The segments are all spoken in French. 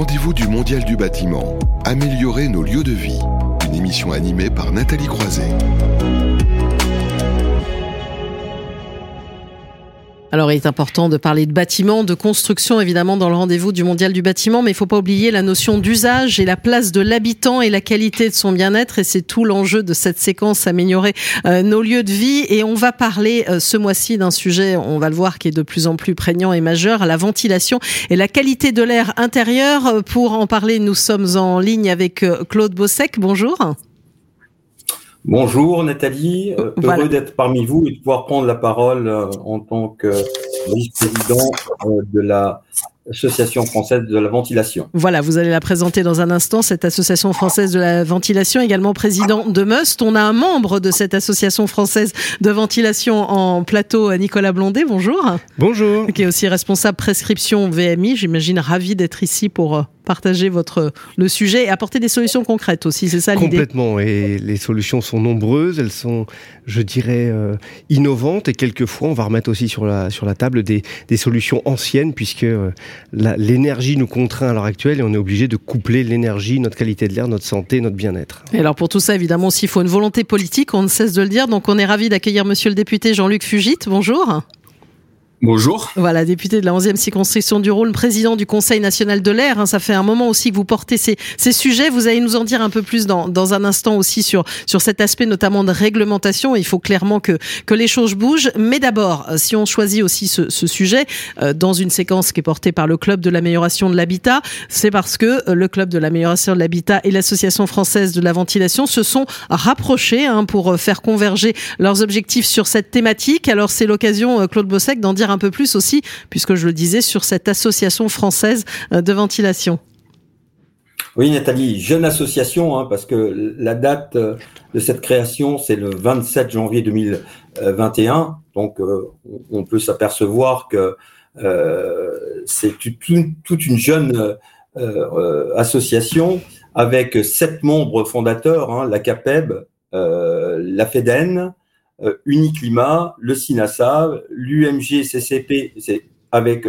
rendez-vous du Mondial du bâtiment. Améliorer nos lieux de vie. Une émission animée par Nathalie Croiset. Alors, il est important de parler de bâtiment, de construction, évidemment, dans le rendez-vous du Mondial du bâtiment, mais il ne faut pas oublier la notion d'usage et la place de l'habitant et la qualité de son bien-être. Et c'est tout l'enjeu de cette séquence, améliorer euh, nos lieux de vie. Et on va parler euh, ce mois-ci d'un sujet, on va le voir, qui est de plus en plus prégnant et majeur, la ventilation et la qualité de l'air intérieur. Pour en parler, nous sommes en ligne avec euh, Claude Bossec. Bonjour. Bonjour Nathalie, euh, heureux d'être parmi vous et de pouvoir prendre la parole euh, en tant que vice-président euh, de la Association française de la ventilation. Voilà, vous allez la présenter dans un instant, cette Association française de la ventilation, également président de Must. On a un membre de cette Association française de ventilation en plateau, Nicolas Blondet, bonjour. Bonjour. Qui est aussi responsable prescription VMI, j'imagine ravi d'être ici pour partager votre le sujet et apporter des solutions concrètes aussi, c'est ça l'idée? Complètement, et les solutions sont nombreuses, elles sont, je dirais, euh, innovantes, et quelquefois on va remettre aussi sur la, sur la table des, des solutions anciennes, puisque euh, l'énergie nous contraint à l'heure actuelle, et on est obligé de coupler l'énergie, notre qualité de l'air, notre santé, notre bien-être. Et alors pour tout ça, évidemment, aussi, il faut une volonté politique, on ne cesse de le dire, donc on est ravi d'accueillir monsieur le député Jean-Luc Fugit, bonjour. Bonjour. Voilà, député de la 11e circonscription du Rhône, président du Conseil national de l'air. Hein, ça fait un moment aussi que vous portez ces, ces sujets. Vous allez nous en dire un peu plus dans, dans un instant aussi sur, sur cet aspect notamment de réglementation. Il faut clairement que, que les choses bougent. Mais d'abord, si on choisit aussi ce, sujet euh, dans une séquence qui est portée par le Club de l'amélioration de l'habitat, c'est parce que euh, le Club de l'amélioration de l'habitat et l'Association française de la ventilation se sont rapprochés hein, pour euh, faire converger leurs objectifs sur cette thématique. Alors c'est l'occasion, Claude Bossec, d'en dire un peu plus aussi, puisque je le disais, sur cette association française euh, de ventilation. Oui, Nathalie, jeune association, hein, parce que la date euh, de cette création, c'est le 27 janvier 2021. Donc, euh, on peut s'apercevoir que c'est toute une jeune association avec sept membres fondateurs, hein, la CAPEB, la FEDEN, Uniclimat, le SINASA, l'UMG CCP avec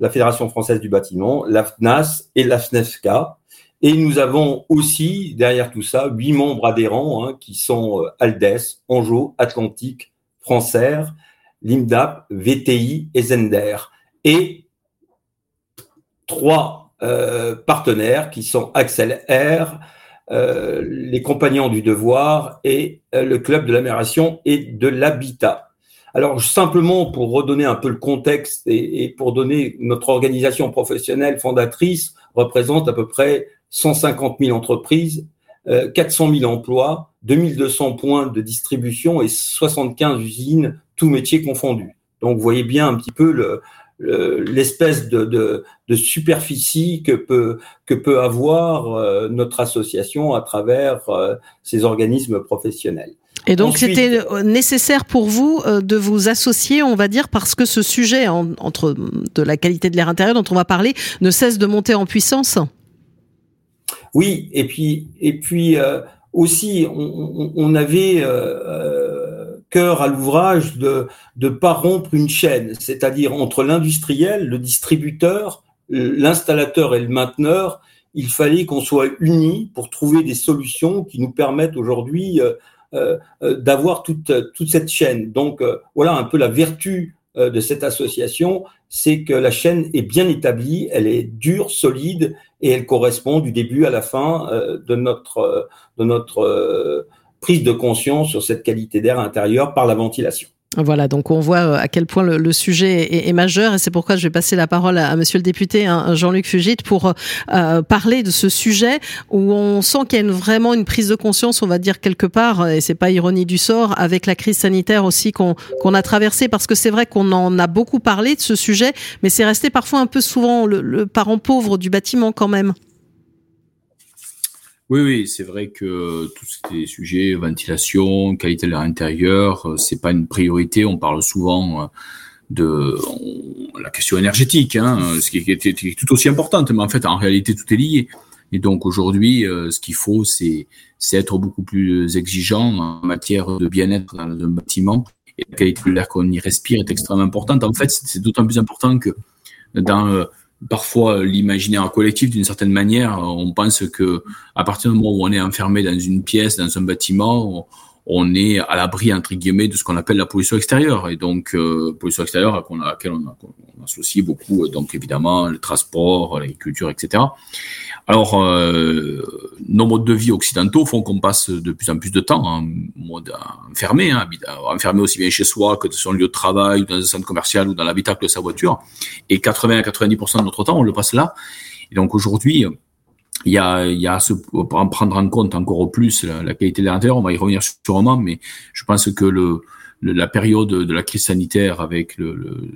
la Fédération française du bâtiment, la FNAS et la FNESCA. Et nous avons aussi, derrière tout ça, huit membres adhérents hein, qui sont euh, Aldes, Anjou, Atlantique, Françair, Limdap, VTI et Zender. Et trois euh, partenaires qui sont Axel R, euh, les compagnons du devoir et euh, le club de l'amélioration et de l'habitat. Alors simplement pour redonner un peu le contexte et, pour donner notre organisation professionnelle fondatrice représente à peu près 150 000 entreprises, 400 euh, 000 emplois, 2200 points de distribution et 75 usines, tous métiers confondus. Donc vous voyez bien un petit peu le, l'espèce de, de, superficie que peut, que peut avoir euh, notre association à travers euh, ces organismes professionnels. Et donc c'était euh, nécessaire pour vous de vous associer, on va dire, parce que ce sujet entre de la qualité de l'air intérieur dont on va parler ne cesse de monter en puissance. Oui, et puis et puis aussi on, on avait à l'ouvrage de ne pas rompre une chaîne, c'est-à-dire entre l'industriel, le distributeur, l'installateur et le mainteneur, il fallait qu'on soit unis pour trouver des solutions qui nous permettent aujourd'hui euh, euh, euh, d'avoir toute, cette chaîne. Donc voilà un peu la vertu de cette association, c'est que la chaîne est bien établie, elle est dure, solide et elle correspond du début à la fin de notre prise de conscience sur cette qualité d'air intérieur par la ventilation. Voilà, donc on voit euh, à quel point le, sujet est, majeur et c'est pourquoi je vais passer la parole à, Monsieur le député hein, Jean-Luc Fugit pour euh, parler de ce sujet où on sent qu'il y a vraiment une prise de conscience, on va dire quelque part, et c'est pas ironie du sort, avec la crise sanitaire aussi qu'on a traversée, parce que c'est vrai qu'on en a beaucoup parlé de ce sujet, mais c'est resté parfois un peu souvent le parent pauvre du bâtiment quand même. Oui, oui, c'est vrai que tous ces sujets, ventilation, qualité de l'air intérieur, euh, c'est pas une priorité. On parle souvent euh, de la question énergétique, hein, ce qui est, tout aussi importante, mais en fait, en réalité, tout est lié. Et donc aujourd'hui, euh, ce qu'il faut, c'est être beaucoup plus exigeant en matière de bien-être dans un bâtiment. Et la qualité de l'air qu'on y respire est extrêmement importante. En fait, c'est d'autant plus important que dans parfois l'imaginaire collectif d'une certaine manière. On pense que à partir du moment où on est enfermé dans une pièce, dans un bâtiment, on, est à l'abri entre guillemets de ce qu'on appelle la pollution extérieure. Et donc euh, pollution extérieure à laquelle on, on, associe beaucoup, donc évidemment le transport, l'agriculture, etc. Alors, euh, nos modes de vie occidentaux font qu'on passe de plus en plus de temps en mode enfermé, hein, enfermé aussi bien chez soi que dans son lieu de travail, dans un centre commercial ou dans l'habitacle de sa voiture. Et 80 à 90% de notre temps, on le passe là. Et donc aujourd'hui, il y a, y a ce, en prendre en compte encore plus la, la qualité de l'intérieur. On va y revenir sûrement, mais je pense que le, la période de la crise sanitaire avec le,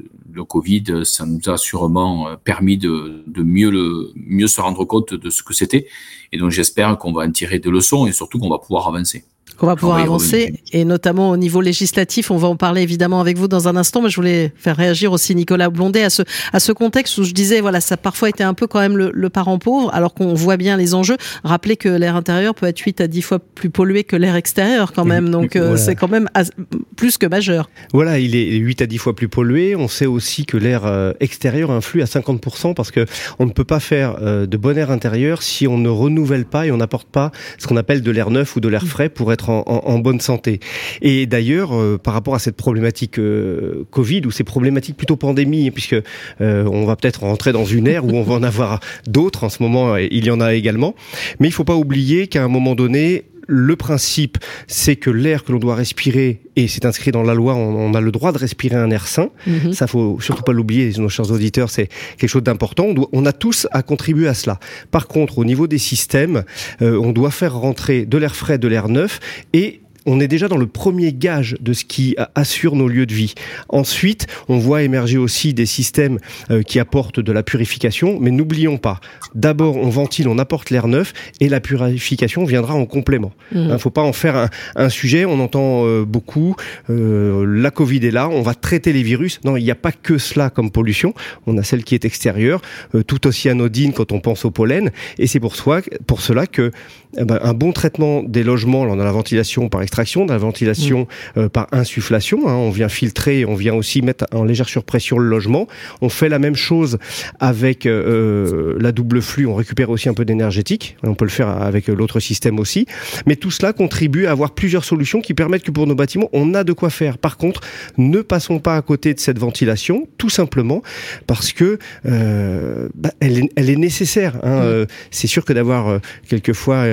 Covid, ça nous a sûrement euh, permis de, de mieux, le, mieux se rendre compte de ce que c'était. Et donc j'espère qu'on va en tirer des leçons et surtout qu'on va pouvoir avancer. On va pouvoir avancer et notamment au niveau législatif, on va en parler évidemment avec vous dans un instant, mais je voulais faire réagir aussi Nicolas Blondet à ce à ce contexte où je disais voilà ça a parfois été un peu quand même le, le parent pauvre alors qu'on voit bien les enjeux. Rappelez que l'air intérieur peut être 8 à 10 fois plus pollué que l'air extérieur quand même, donc euh, c'est quand même plus que majeur. Voilà, il est 8 à 10 fois plus pollué. On sait aussi que l'air euh, extérieur influe à 50% parce que on ne peut pas faire euh, de bon air intérieur si on ne renouvelle pas et on n'apporte pas ce qu'on appelle de l'air neuf ou de l'air frais pour être en, bonne santé. Et d'ailleurs, euh, par rapport à cette problématique euh, Covid ou ces problématiques plutôt pandémie, puisque euh, on va peut-être rentrer dans une ère où on va en avoir d'autres en ce moment, il y en a également. Mais il faut pas oublier qu'à un moment donné, le principe, c'est que l'air que l'on doit respirer, et c'est inscrit dans la loi, on, a le droit de respirer un air sain. Mhm. Ça, faut surtout pas l'oublier, nos chers auditeurs, c'est quelque chose d'important. On, a tous à contribuer à cela. Par contre, au niveau des systèmes, euh, on doit faire rentrer de l'air frais, de l'air neuf, et on est déjà dans le premier gage de ce qui assure nos lieux de vie. Ensuite, on voit émerger aussi des systèmes euh, qui apportent de la purification, mais n'oublions pas, d'abord on ventile, on apporte l'air neuf, et la purification viendra en complément. Il mmh. ne faut pas en faire un, sujet, on entend euh, beaucoup, euh, la Covid est là, on va traiter les virus. Non, il n'y a pas que cela comme pollution, on a celle qui est extérieure, tout aussi anodine quand on pense au pollen, et c'est pour, pour cela que eh ben, un bon traitement des logements, a la ventilation par extraction, de la ventilation mm. euh, par insufflation, hein, on vient filtrer, on vient aussi mettre en légère surpression le logement. On fait la même chose avec euh, euh, la double flux, on récupère aussi un peu d'énergétique, on peut le faire avec l'autre système aussi. Mais tout cela contribue à avoir plusieurs solutions qui permettent que pour nos bâtiments, on a de quoi faire. Par contre, ne passons pas à côté de cette ventilation, tout simplement parce que bah, elle, est, elle, est, nécessaire. Hein. Mm. C'est sûr que d'avoir quelquefois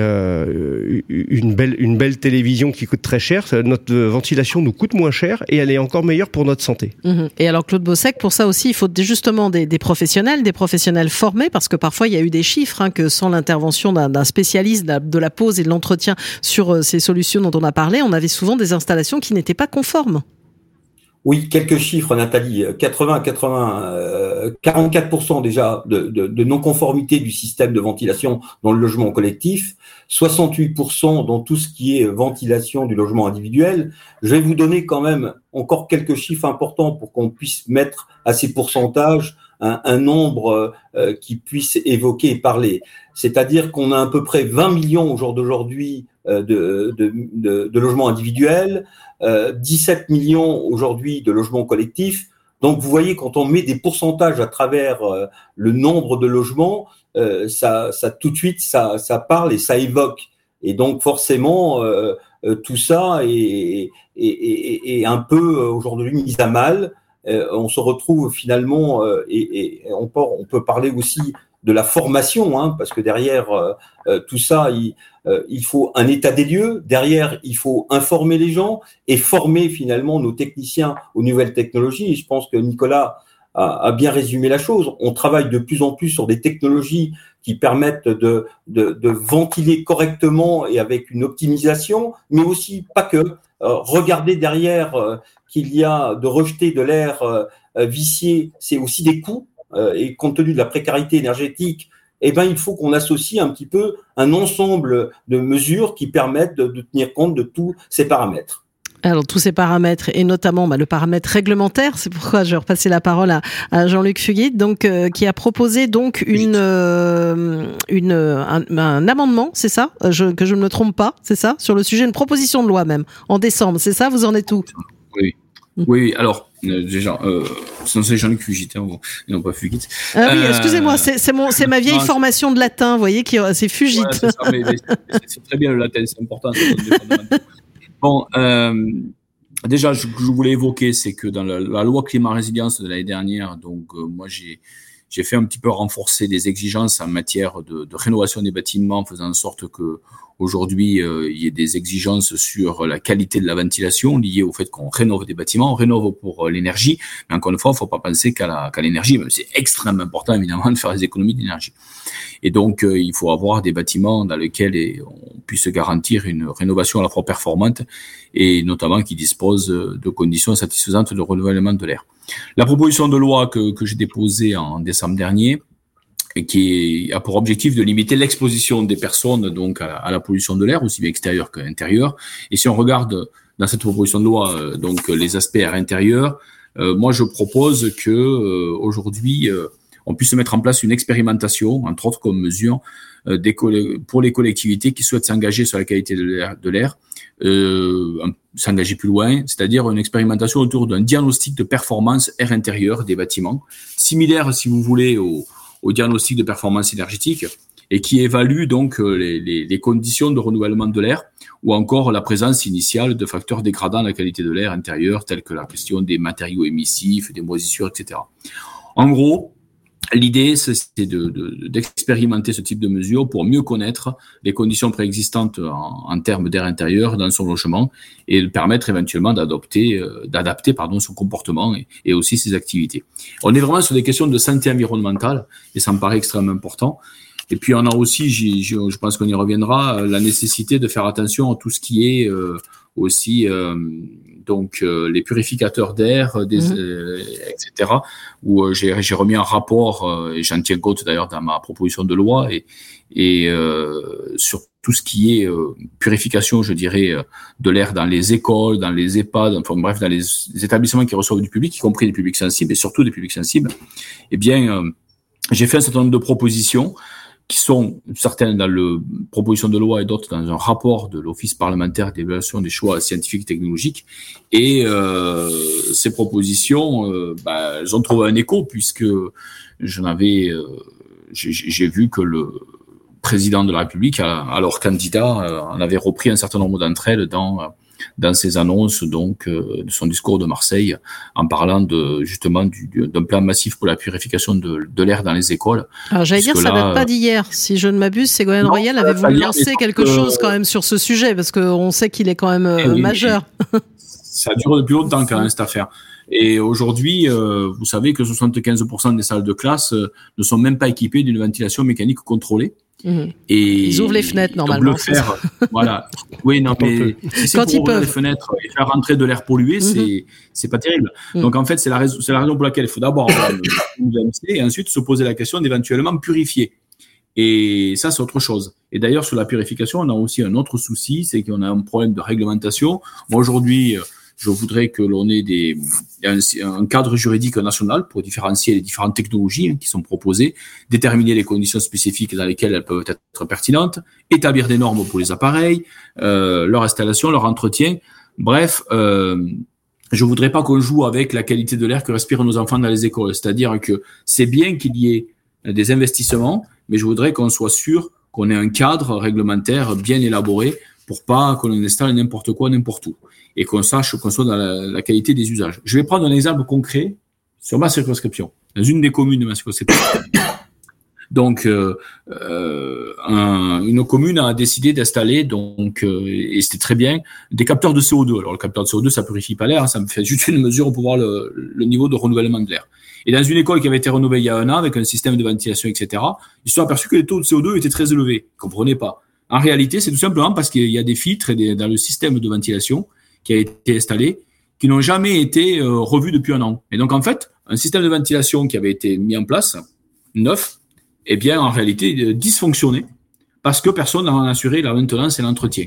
une belle une belle télévision qui coûte très cher, notre ventilation nous coûte moins cher et elle est encore meilleure pour notre santé. Mhm. Et alors Claude Bossec, pour ça aussi, il faut justement des, des, professionnels, des professionnels formés, parce que parfois il y a eu des chiffres hein, que sans l'intervention d'un spécialiste de la pose et de l'entretien sur euh, ces solutions dont on a parlé, on avait souvent des installations qui n'étaient pas conformes. Oui, quelques chiffres, Nathalie. 80, 80, 44% déjà de, non-conformité du système de ventilation dans le logement collectif, 68% dans tout ce qui est ventilation du logement individuel. Je vais vous donner quand même encore quelques chiffres importants pour qu'on puisse mettre à ces pourcentages un, un nombre euh, qui puisse évoquer et parler. C'est-à-dire qu'on a à peu près 20 millions au jour d'aujourd'hui de, de, logements individuels, 17 euh, millions aujourd'hui de logements collectifs. Donc vous voyez, quand on met des pourcentages à travers euh, le nombre de logements, ça, ça tout de suite, ça, ça parle et ça évoque. Et donc forcément, tout ça est, est, est, un peu aujourd'hui mis à mal. on se retrouve finalement, et, et on, peut, on peut parler aussi de la formation, hein, parce que derrière euh, euh, tout ça, il, euh, il, faut un état des lieux. Derrière, il faut informer les gens et former finalement nos techniciens aux nouvelles technologies. Je pense que Nicolas a, bien résumé la chose. On travaille de plus en plus sur des technologies qui permettent de, de, de ventiler correctement et avec une optimisation, mais aussi pas que. regardez derrière qu'il y a de rejeter de l'air vicié, c'est aussi des coûts et compte tenu de la précarité énergétique, eh ben, il faut qu'on associe un petit peu un ensemble de mesures qui permettent de, tenir compte de tous ces paramètres. Alors tous ces paramètres et notamment bah, le paramètre réglementaire, c'est pourquoi je vais repasser la parole à, Jean-Luc Fuguet, donc euh, qui a proposé donc une euh, une un, amendement, c'est ça, je, que je ne me trompe pas, c'est ça, sur le sujet une proposition de loi même en décembre, c'est ça, vous en êtes où? Oui. Oui, alors euh, déjà, euh, c'est Jean-Luc Fugit, hein, non pas Fugit. Ah oui, excusez-moi, c'est mon, c'est ma vieille formation de latin, vous voyez, qui c'est Fugit. c'est très bien le latin, c'est important. bon, euh, déjà, je, je, voulais évoquer, c'est que dans la, la loi climat résilience de l'année dernière, donc euh, moi j'ai j'ai fait un petit peu renforcer des exigences en matière de, de rénovation des bâtiments, en faisant en sorte que aujourd'hui euh, il y ait des exigences sur la qualité de la ventilation liées au fait qu'on rénove des bâtiments, on rénove pour euh, l'énergie, mais encore une fois, il ne faut pas penser qu'à l'énergie, c'est extrêmement important évidemment de faire des économies d'énergie. Et donc euh, il faut avoir des bâtiments dans lesquels on puisse garantir une rénovation à la fois performante et notamment qui disposent de conditions satisfaisantes de renouvellement de l'air. La proposition de loi que, que j'ai déposée en décembre dernier, qui a pour objectif de limiter l'exposition des personnes donc à, la pollution de l'air, aussi bien extérieure qu'intérieure. Et si on regarde dans cette proposition de loi euh, donc les aspects air intérieur, euh, moi je propose que euh, aujourd'hui on puisse mettre en place une expérimentation, entre autres comme mesure, des pour les collectivités qui souhaitent s'engager sur la qualité de l'air, euh, s'engager plus loin, c'est-à-dire une expérimentation autour d'un diagnostic de performance air intérieur des bâtiments, similaire, si vous voulez, au, au diagnostic de performance énergétique et qui évalue donc euh, les, conditions de renouvellement de l'air ou encore la présence initiale de facteurs dégradant la qualité de l'air intérieur tels que la question des matériaux émissifs, des moisissures, etc. En gros, L'idée, c'est d'expérimenter de, ce type de mesures pour mieux connaître les conditions préexistantes en, en termes d'air intérieur dans son logement et permettre éventuellement d'adopter, euh, d'adapter pardon son comportement et, aussi ses activités. On est vraiment sur des questions de santé environnementale et ça me paraît extrêmement important. Et puis on a aussi, je pense qu'on y reviendra, la nécessité de faire attention à tout ce qui est euh, aussi euh, donc euh, les purificateurs d'air, mhm. etc. Où j'ai remis un rapport et j'en tiens compte d'ailleurs dans ma proposition de loi et, et sur tout ce qui est purification, je dirais, de l'air dans les écoles, dans les EHPAD, enfin bref, dans les, établissements qui reçoivent du public, y compris des publics sensibles et surtout des publics sensibles. Eh bien, j'ai fait un certain nombre de propositions qui sont certaines dans le proposition de loi et d'autres dans un rapport de l'Office parlementaire d'évaluation des choix scientifiques et technologiques. Et euh, ces propositions, euh, bah, elles ont trouvé un écho puisque j'en avais, euh, j'ai vu que le président de la République, alors candidat, euh, en avait repris un certain nombre d'entre elles dans dans ses annonces donc euh, de son discours de Marseille en parlant de justement d'un plan massif pour la purification de, de l'air dans les écoles. Alors j'allais dire ça date pas d'hier, si je ne m'abuse, Ségolène Royal avait voulu lancer quelque chose quand même sur ce sujet parce qu'on sait qu'il est quand même euh, eh majeur. ça dure depuis longtemps quand même cette affaire. Et aujourd'hui, euh, vous savez que 75% des salles de classe ne sont même pas équipées d'une ventilation mécanique contrôlée. Mhm. Et ils ouvrent les fenêtres normalement. Le faire, voilà. Oui, non, mais si quand ils peuvent les fenêtres et faire rentrer de l'air pollué, c'est mhm. c'est pas terrible. Mhm. Donc en fait, c'est la raison, c'est la raison pour laquelle il faut d'abord et ensuite se poser la question d'éventuellement purifier. Et ça, c'est autre chose. Et d'ailleurs, sur la purification, on a aussi un autre souci, c'est qu'on a un problème de réglementation. Moi, aujourd'hui, je voudrais que l'on ait des, un, cadre juridique national pour différencier les différentes technologies hein, qui sont proposées, déterminer les conditions spécifiques dans lesquelles elles peuvent être pertinentes, établir des normes pour les appareils, euh, leur installation, leur entretien. Bref, euh, je voudrais pas qu'on joue avec la qualité de l'air que respirent nos enfants dans les écoles. C'est-à-dire que c'est bien qu'il y ait des investissements, mais je voudrais qu'on soit sûr qu'on ait un cadre réglementaire bien élaboré pour pas qu'on installe n'importe quoi n'importe où et qu'on sache qu'on soit dans la, qualité des usages. Je vais prendre un exemple concret sur ma circonscription, dans une des communes de ma circonscription. Donc, euh, euh, un, une commune a décidé d'installer, donc, euh, et c'était très bien, des capteurs de CO2. Alors, le capteur de CO2, ça purifie pas l'air, hein, ça me fait juste une mesure pour voir le, le niveau de renouvellement de l'air. Et dans une école qui avait été rénovée il y a un an avec un système de ventilation, etc., ils se sont aperçus que les taux de CO2 étaient très élevés. Ils comprenaient pas. En réalité, c'est tout simplement parce qu'il y a des filtres dans le système de ventilation qui a été installé, qui n'ont jamais été euh, revus depuis un an. Et donc, en fait, un système de ventilation qui avait été mis en place, neuf, eh bien, en réalité, euh, dysfonctionnait parce que personne n'a assuré la maintenance et l'entretien.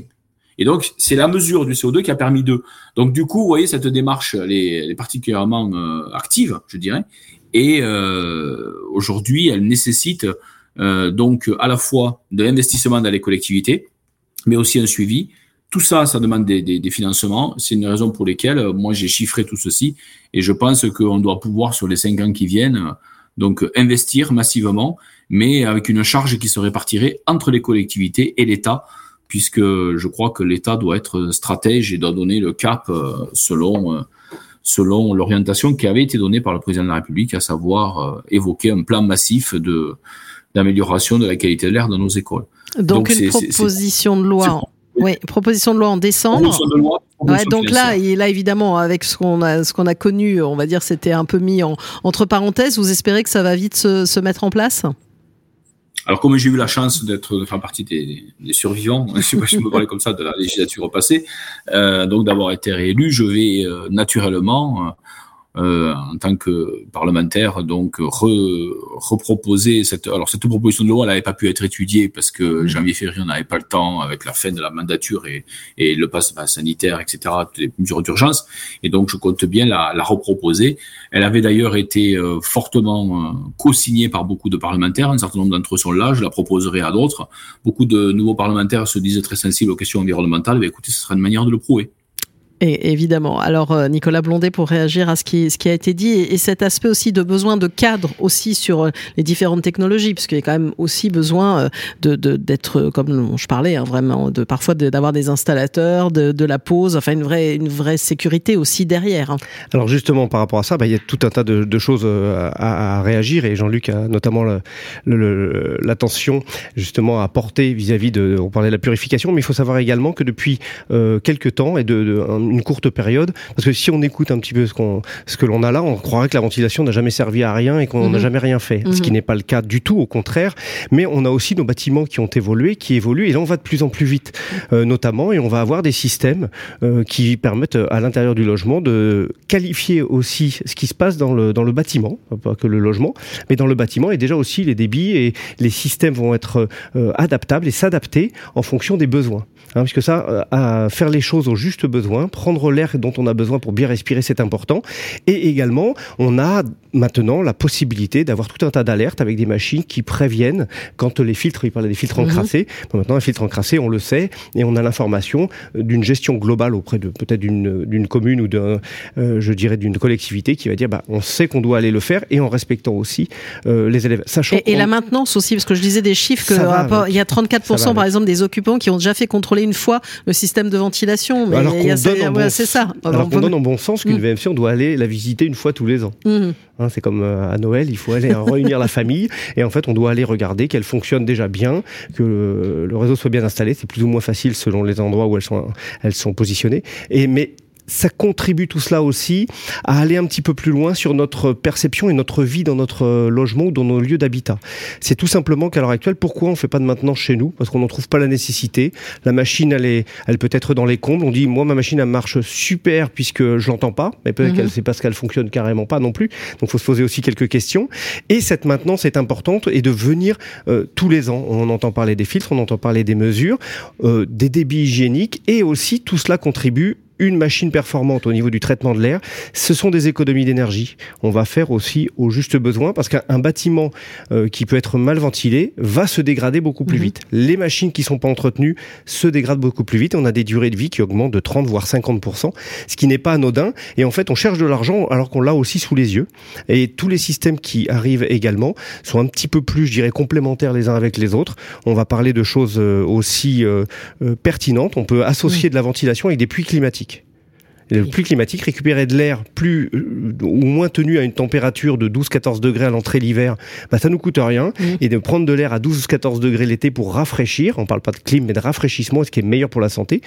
Et donc, c'est la mesure du CO2 qui a permis d'eux. Donc, du coup, vous voyez, cette démarche, elle est, particulièrement euh, active, je dirais. Et aujourd'hui, elle nécessite donc à la fois de l'investissement dans les collectivités, mais aussi un suivi, tout ça, ça demande des, des, des financements. C'est une raison pour lesquelles moi j'ai chiffré tout ceci et je pense qu'on doit pouvoir sur les cinq ans qui viennent donc investir massivement, mais avec une charge qui se répartirait entre les collectivités et l'État, puisque je crois que l'État doit être stratège et doit donner le cap selon selon l'orientation qui avait été donnée par le président de la République, à savoir euh, évoquer un plan massif de d'amélioration de la qualité de l'air dans nos écoles. Donc, une proposition de loi. Oui, proposition de loi en décembre. ouais, donc là, et là évidemment, avec ce qu'on a, ce qu'on a connu, on va dire, c'était un peu mis en, entre parenthèses. Vous espérez que ça va vite se, se mettre en place? Alors, comme j'ai eu la chance d'être de faire partie des, des survivants, je sais pas si je me parler comme ça, de la législature passée, euh, donc d'avoir été réélu, je vais euh, naturellement euh, en tant que parlementaire, donc re, reproposer cette. Alors cette proposition de loi, elle n'avait pas pu être étudiée parce que mmh. janvier-février, on n'avait pas le temps avec la fin de la mandature et, et le pass sanitaire, etc., les mesures d'urgence. Et donc je compte bien la, la reproposer. Elle avait d'ailleurs été euh, fortement euh, co-signée par beaucoup de parlementaires. Un certain nombre d'entre eux sont là. Je la proposerai à d'autres. Beaucoup de nouveaux parlementaires se disent très sensibles aux questions environnementales. Mais écoutez, ce sera une manière de le prouver. Et évidemment. Alors euh, Nicolas Blondet pour réagir à ce qui, a été dit et, cet aspect aussi de besoin de cadre aussi sur euh, les différentes technologies, puisqu'il y a quand même aussi besoin euh, d'être comme je parlais hein, vraiment parfois d'avoir des installateurs, de, la pose, enfin une vraie sécurité aussi derrière. Hein. Alors justement par rapport à ça, bah, il y a tout un tas de, choses à, réagir et Jean-Luc a notamment l'attention justement à porter vis-à-vis de on parlait de la purification, mais il faut savoir également que depuis euh, quelques temps et de une courte période. Parce que si on écoute un petit peu ce, qu'on, ce que l'on a là, on croirait que la ventilation n'a jamais servi à rien et qu'on n'a mhm. jamais rien fait. Ce qui mhm. n'est pas le cas du tout, au contraire. Mais on a aussi nos bâtiments qui ont évolué, qui évoluent, et là on va de plus en plus vite, euh, notamment, et on va avoir des systèmes euh, qui permettent euh, à l'intérieur du logement de qualifier aussi ce qui se passe dans le, dans le bâtiment, pas que le logement, mais dans le bâtiment, et déjà aussi les débits et les systèmes vont être adaptables et s'adapter en fonction des besoins. Hein, puisque ça, à faire les choses au juste besoin, prendre l'air dont on a besoin pour bien respirer, c'est important. Et également, on a maintenant la possibilité d'avoir tout un tas d'alertes avec des machines qui préviennent quand les filtres, il parlait des filtres mhm. encrassés, maintenant un filtre encrassé, on le sait, et on a l'information d'une gestion globale auprès de peut-être d'une commune ou d'un, euh, je dirais, d'une collectivité qui va dire, bah, on sait qu'on doit aller le faire et en respectant aussi euh, les élèves. Sachant et, et la maintenance aussi, parce que je disais des chiffres que il y a 34% par exemple des occupants qui ont déjà fait contrôler une fois le système de ventilation. Mais Alors il y a c'est ça. Alors qu'on donne en bon sens qu'une VMC, on doit aller la visiter une fois tous les ans. Mmh. Hein, c'est comme euh, à Noël, il faut aller réunir la famille et en fait, on doit aller regarder qu'elle fonctionne déjà bien, que le réseau soit bien installé. C'est plus ou moins facile selon les endroits où elles sont, elles sont positionnées. Et mais ça contribue tout cela aussi à aller un petit peu plus loin sur notre perception et notre vie dans notre logement ou dans nos lieux d'habitat. C'est tout simplement qu'à l'heure actuelle, pourquoi on fait pas de maintenance chez nous? Parce qu'on n'en trouve pas la nécessité. La machine, elle est, elle peut être dans les combles. On dit, moi, ma machine, elle marche super puisque je l'entends pas, mais peut-être mhm. qu'elle c'est parce qu'elle fonctionne carrément pas non plus. Donc, faut se poser aussi quelques questions. Et cette maintenance est importante et de venir euh, tous les ans. On entend parler des filtres, on entend parler des mesures, euh, des débits hygiéniques et aussi tout cela contribue une machine performante au niveau du traitement de l'air, ce sont des économies d'énergie. On va faire aussi au juste besoin parce qu'un bâtiment euh, qui peut être mal ventilé va se dégrader beaucoup plus mhm. vite. Les machines qui sont pas entretenues se dégradent beaucoup plus vite. On a des durées de vie qui augmentent de 30 voire 50% ce qui n'est pas anodin. Et en fait, on cherche de l'argent alors qu'on l'a aussi sous les yeux. Et tous les systèmes qui arrivent également sont un petit peu plus, je dirais, complémentaires les uns avec les autres. On va parler de choses euh, aussi euh, pertinentes. On peut associer de la ventilation avec des puits climatiques plus climatique, récupérer de l'air plus euh, ou moins tenu à une température de 12-14 degrés à l'entrée l'hiver, bah ça nous coûte rien. Mmh. Et de prendre de l'air à 12-14 degrés l'été pour rafraîchir, on parle pas de clim mais de rafraîchissement, ce qui est meilleur pour la santé,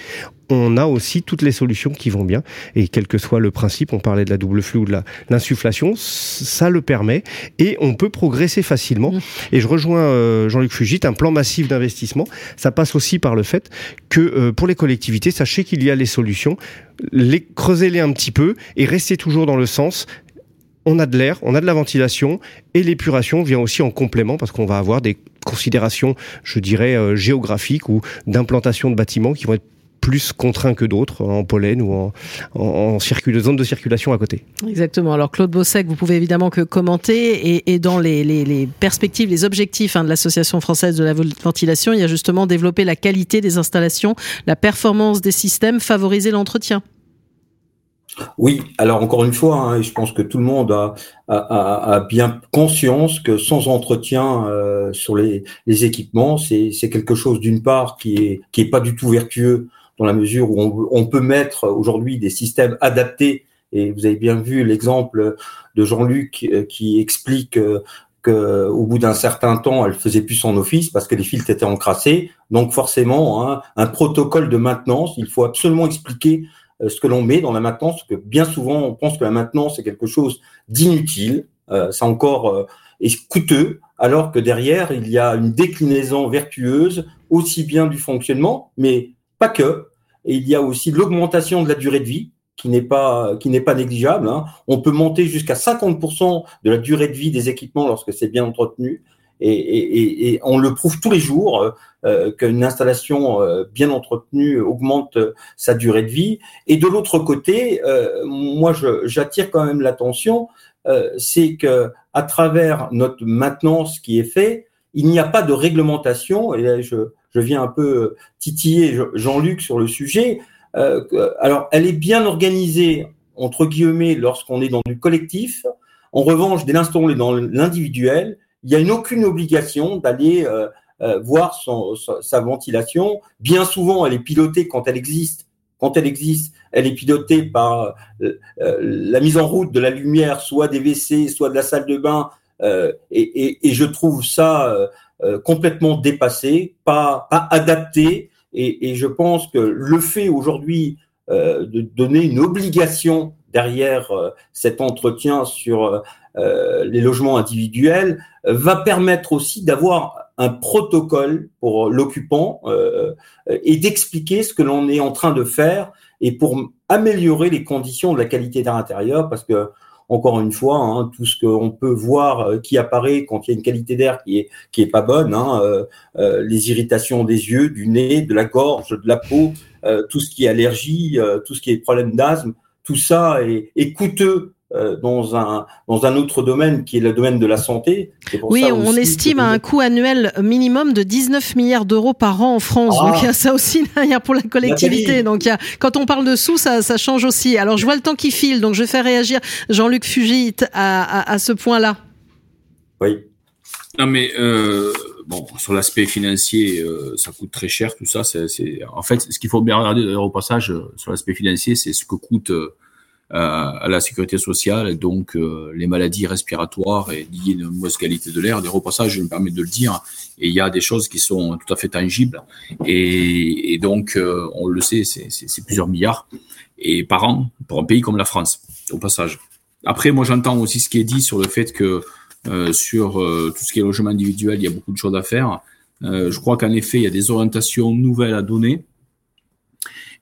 on a aussi toutes les solutions qui vont bien. Et quel que soit le principe, on parlait de la double flux ou de l'insufflation, ça le permet et on peut progresser facilement. Mmh. Et je rejoins euh, Jean-Luc Fugit, un plan massif d'investissement, ça passe aussi par le fait que euh, pour les collectivités, sachez qu'il y a les solutions les creusez-les un petit peu et restez toujours dans le sens on a de l'air, on a de la ventilation et l'épuration vient aussi en complément parce qu'on va avoir des considérations, je dirais, euh, géographiques ou d'implantation de bâtiments qui vont être plus contraints que d'autres en pollen ou en, en, zone de circulation à côté. Exactement. Alors Claude Bossec, vous pouvez évidemment que commenter et, dans les, perspectives, les objectifs hein, de l'Association française de la ventilation, il y a justement développer la qualité des installations, la performance des systèmes, favoriser l'entretien. Oui, alors encore une fois, hein, je pense que tout le monde a, bien conscience que sans entretien euh, sur les, équipements, c'est quelque chose d'une part qui est qui est pas du tout vertueux dans la mesure où on, peut mettre aujourd'hui des systèmes adaptés. Et vous avez bien vu l'exemple de Jean-Luc euh, qui explique euh, qu'au bout d'un certain temps, elle faisait plus son office parce que les filtres étaient encrassés. Donc forcément, hein, un protocole de maintenance, il faut absolument expliquer euh, ce que l'on met dans la maintenance, parce que bien souvent, on pense que la maintenance est quelque chose d'inutile, c'est encore euh, coûteux, alors que derrière, il y a une déclinaison vertueuse, aussi bien du fonctionnement, mais pas que. Il y a aussi l'augmentation de la durée de vie, qui n'est pas négligeable. Hein. On peut monter jusqu'à 50% de la durée de vie des équipements lorsque c'est bien entretenu et, on le prouve tous les jours euh, euh, qu'une installation euh, bien entretenue augmente sa durée de vie. Et de l'autre côté, moi, j'attire quand même l'attention, c'est que à travers notre maintenance qui est fait, il n'y a pas de réglementation. Et je, je viens un peu titiller Jean-Luc sur le sujet. alors, elle est bien organisée entre guillemets lorsqu'on est dans du collectif. En revanche, dès l'instant où on est dans l'individuel, il n'y a une, aucune obligation d'aller euh, euh, voir sa, ventilation. Bien souvent, elle est pilotée quand elle existe. Quand elle existe, elle est pilotée par euh, la mise en route de la lumière, soit des WC, soit de la salle de bain. Et, je trouve ça complètement dépassé, pas, adapté. Et, je pense que le fait aujourd'hui de donner une obligation derrière cet entretien sur euh, les logements individuels, va permettre aussi d'avoir un protocole pour l'occupant euh, et d'expliquer ce que l'on est en train de faire et pour améliorer les conditions de la qualité d'air intérieur parce que encore une fois, hein, tout ce qu'on peut voir euh, qui apparaît quand il y a une qualité d'air qui est qui est pas bonne, hein, les irritations des yeux, du nez, de la gorge, de la peau, tout ce qui est allergie, tout ce qui est problème d'asthme, tout ça est, est coûteux euh, dans un dans un autre domaine qui est le domaine de la santé. Oui, on estime à un coût annuel minimum de 19 milliards d'euros par an en France. Donc il y a ça aussi derrière pour la collectivité. Donc il y a, quand on parle de sous, ça, ça change aussi. Alors je vois le temps qui file, donc je vais faire réagir Jean-Luc Fugit à, à, à, ce point-là. Oui. Non mais euh, bon sur l'aspect financier, euh, ça coûte très cher tout ça. C'est en fait ce qu'il faut bien regarder au passage euh, sur l'aspect financier, c'est ce que coûte euh, à la sécurité sociale, donc euh, les maladies respiratoires et liées à une mauvaise qualité de l'air. Des repassages, je me permets de le dire, et il y a des choses qui sont tout à fait tangibles. Et, et donc, euh, on le sait, c'est plusieurs milliards et par an pour un pays comme la France, au passage. Après, moi, j'entends aussi ce qui est dit sur le fait que euh, sur tout ce qui est logement individuel, il y a beaucoup de choses à faire. je crois qu'en effet, il y a des orientations nouvelles à donner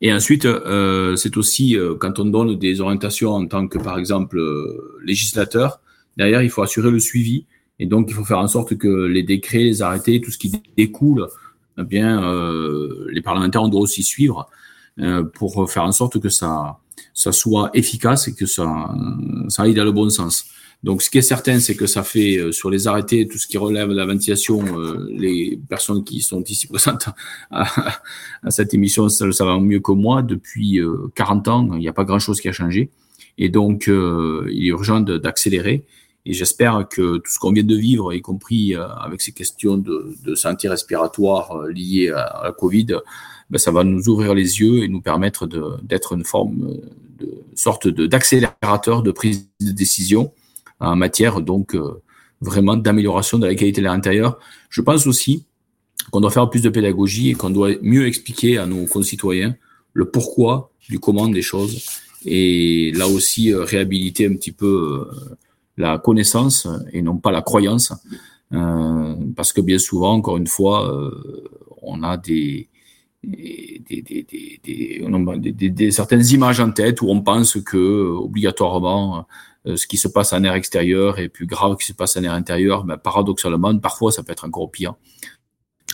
et ensuite, euh, c'est aussi euh, quand on donne des orientations en tant que, par exemple, euh, législateur, derrière, il faut assurer le suivi. Et donc, il faut faire en sorte que les décrets, les arrêtés, tout ce qui découle, eh bien, euh, les parlementaires doivent aussi suivre pour faire en sorte que ça, ça soit efficace et que ça, ça aille dans le bon sens. Donc, ce qui est certain, c'est que ça fait euh, sur les arrêtés, tout ce qui relève de la ventilation, euh, les personnes qui sont ici présentes à, cette émission ça le savent mieux que moi. Depuis 40 euh, ans, il n'y a pas grand-chose qui a changé. Et donc, il est urgent d'accélérer. Et j'espère que tout ce qu'on vient de vivre, y compris avec ces questions de, de santé respiratoire liées à, la Covid, ben, ça va nous ouvrir les yeux et nous permettre d'être une forme de sorte d'accélérateur de prise de décision en matière donc euh, vraiment d'amélioration de la qualité de l'air intérieur. Je pense aussi qu'on doit faire plus de pédagogie et qu'on doit mieux expliquer à nos concitoyens le pourquoi du comment des choses et là aussi euh, réhabiliter un petit peu euh, la connaissance et non pas la croyance parce que bien souvent encore une fois on a des des, des, des, des, certaines images en tête où on pense que obligatoirement euh, ce qui se passe en air extérieur est plus grave que ce qui se passe en air intérieur, mais paradoxalement, parfois ça peut être encore pire.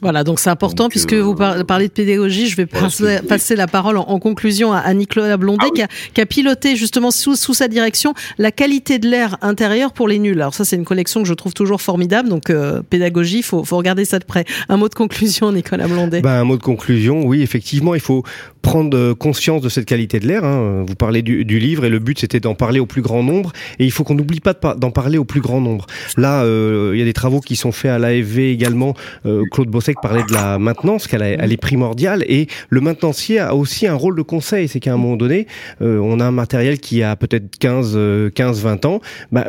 Voilà, donc c'est important puisque vous parlez de pédagogie. Je vais passer, la parole en, conclusion à, Nicolas Blondet ah qui, a, piloté justement sous, sous sa direction la qualité de l'air intérieur pour les nuls. Alors ça, c'est une collection que je trouve toujours formidable. Donc pédagogie, faut, faut regarder ça de près. Un mot de conclusion, Nicolas Blondet. Ben, un mot de conclusion, oui, effectivement, il faut prendre conscience de cette qualité de l'air. Hein. Vous parlez du, du, livre et le but c'était d'en parler au plus grand nombre et il faut qu'on n'oublie pas d'en parler au plus grand nombre. Là, euh, il y a des travaux qui sont faits à l'AFV également. Euh, Claude Bossec parlait de la maintenance, qu'elle elle est primordiale et le maintenancier a aussi un rôle de conseil. C'est qu'à un moment donné, euh, on a un matériel qui a peut-être 15, 15, 20 ans. Bah,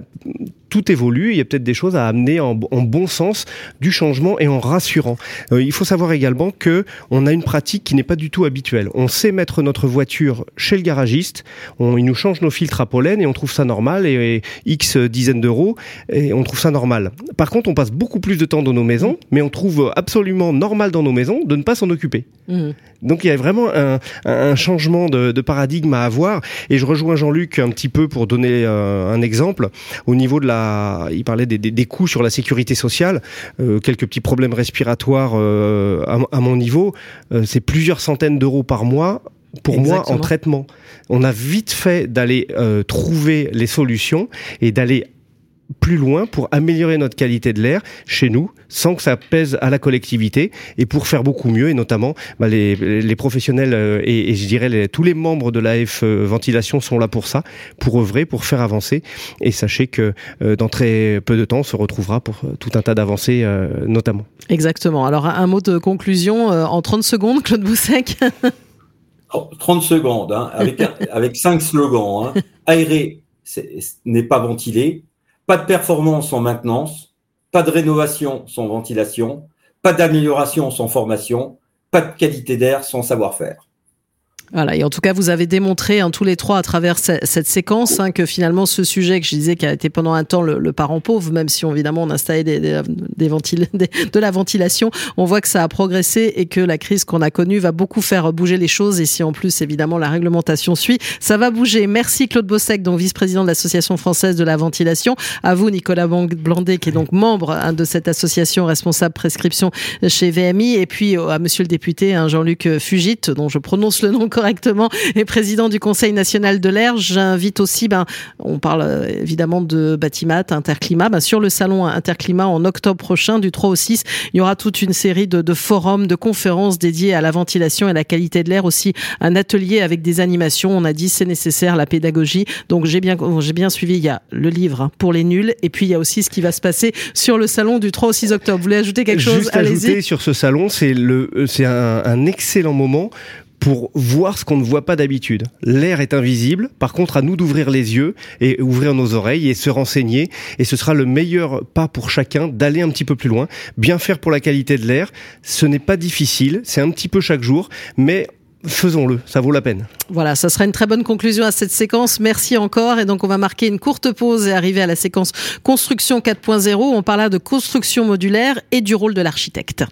tout évolue, il y a peut-être des choses à amener en, bon sens du changement et en rassurant. Euh, il faut savoir également que on a une pratique qui n'est pas du tout habituelle. On sait mettre notre voiture chez le garagiste, on, il nous change nos filtres à pollen et on trouve ça normal et, X dizaines d'euros et on trouve ça normal. Par contre, on passe beaucoup plus de temps dans nos maisons, mais on trouve absolument normal dans nos maisons de ne pas s'en occuper. Mmh. Donc il y a vraiment un, un changement de, de, paradigme à avoir et je rejoins Jean-Luc un petit peu pour donner euh, un exemple au niveau de la il parlait des, des, coûts sur la sécurité sociale, euh, quelques petits problèmes respiratoires euh, à, mon niveau, euh, c'est plusieurs centaines d'euros par mois pour moi en traitement. On a vite fait d'aller trouver les solutions et d'aller plus loin pour améliorer notre qualité de l'air chez nous sans que ça pèse à la collectivité et pour faire beaucoup mieux et notamment bah, les, les, professionnels euh, et, et, je dirais les, tous les membres de l'AF euh, Ventilation sont là pour ça, pour œuvrer, pour faire avancer et sachez que euh, dans très peu de temps on se retrouvera pour tout un tas d'avancées notamment. Exactement. Alors un mot de conclusion en 30 secondes Claude Boussec 30 secondes, hein, avec, avec cinq slogans. Hein. Aérer n'est pas ventilé, pas de performance sans maintenance, pas de rénovation sans ventilation, pas d'amélioration sans formation, pas de qualité d'air sans savoir-faire. Voilà, et en tout cas, vous avez démontré hein, tous les trois à travers cette séquence hein, que finalement ce sujet que je disais qui a été pendant un temps le, parent pauvre, même si évidemment on installait des, des, des, de la ventilation, on voit que ça a progressé et que la crise qu'on a connue va beaucoup faire bouger les choses. Et si en plus évidemment la réglementation suit, ça va bouger. Merci Claude Bossec, donc vice-président de l'association française de la ventilation. À vous Nicolas Blandet, qui est donc membre hein, de cette association responsable prescription chez VMI, et puis euh, à Monsieur le député Jean-Luc Fugit, dont je prononce le nom correctement, et président du Conseil national de l'air. J'invite aussi, ben, on parle euh, évidemment de Batimat, Interclimat, ben, sur le salon Interclimat en octobre prochain, du 3 au 6, il y aura toute une série de, de forums, de conférences dédiées à la ventilation et à la qualité de l'air, aussi un atelier avec des animations. On a dit c'est nécessaire, la pédagogie. Donc j'ai bien, j'ai bien suivi, il y a le livre hein, pour les nuls, et puis il y a aussi ce qui va se passer sur le salon du 3 au 6 octobre. Vous voulez ajouter quelque chose? Juste ajouter sur ce salon, c'est le, euh, c'est un, un excellent moment pour voir ce qu'on ne voit pas d'habitude. L'air est invisible, par contre à nous d'ouvrir les yeux et ouvrir nos oreilles et se renseigner et ce sera le meilleur pas pour chacun d'aller un petit peu plus loin, bien faire pour la qualité de l'air. Ce n'est pas difficile, c'est un petit peu chaque jour, mais faisons-le, ça vaut la peine. Voilà, ça sera une très bonne conclusion à cette séquence. Merci encore. Et donc, on va marquer une courte pause et arriver à la séquence construction 4.0. On parlera de construction modulaire et du rôle de l'architecte.